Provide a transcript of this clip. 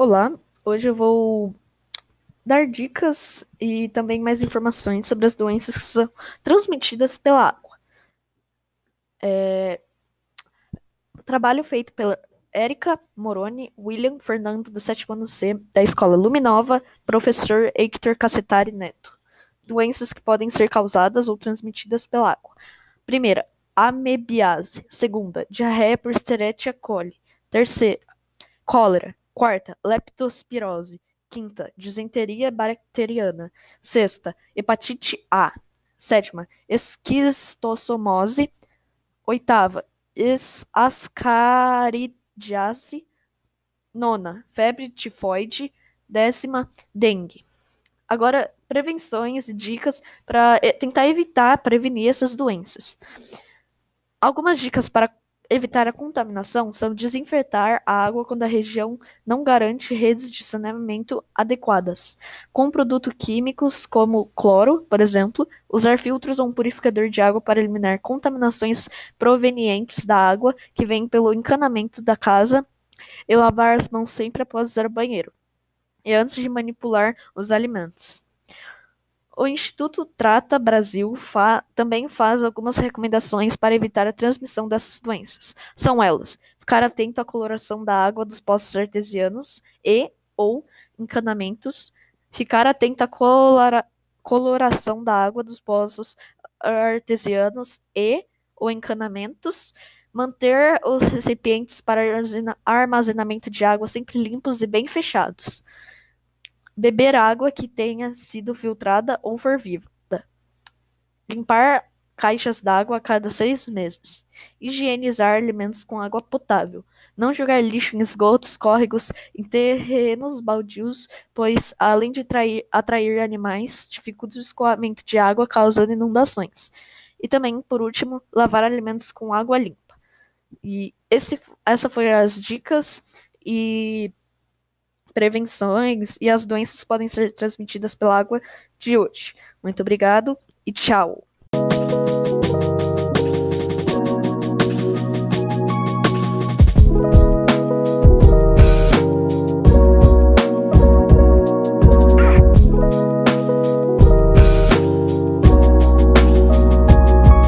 Olá, hoje eu vou dar dicas e também mais informações sobre as doenças que são transmitidas pela água. É... Trabalho feito pela Érica Moroni, William Fernando, do sétimo ano C, da Escola Luminova, professor Hector Cassetari Neto. Doenças que podem ser causadas ou transmitidas pela água. Primeira, amebiase. Segunda, diarreia por Escherichia coli. Terceira, cólera. Quarta, leptospirose. Quinta, disenteria bacteriana. Sexta, hepatite A. Sétima, esquistossomose. Oitava, ascaridiase. Nona, febre tifoide. Décima, dengue. Agora, prevenções e dicas para tentar evitar, prevenir essas doenças. Algumas dicas para evitar a contaminação são desinfetar a água quando a região não garante redes de saneamento adequadas, com produtos químicos como cloro, por exemplo, usar filtros ou um purificador de água para eliminar contaminações provenientes da água que vem pelo encanamento da casa e lavar as mãos sempre após usar o banheiro e antes de manipular os alimentos. O Instituto Trata Brasil fa também faz algumas recomendações para evitar a transmissão dessas doenças. São elas: ficar atento à coloração da água dos poços artesianos e ou encanamentos, ficar atento à colora coloração da água dos poços artesianos e ou encanamentos, manter os recipientes para armazenamento de água sempre limpos e bem fechados beber água que tenha sido filtrada ou fervida, limpar caixas d'água a cada seis meses, higienizar alimentos com água potável, não jogar lixo em esgotos, córregos, em terrenos baldios, pois, além de trair, atrair animais, dificulta o escoamento de água, causando inundações. E também, por último, lavar alimentos com água limpa. E esse, essa foram as dicas. E prevenções e as doenças podem ser transmitidas pela água de hoje. Muito obrigado e tchau!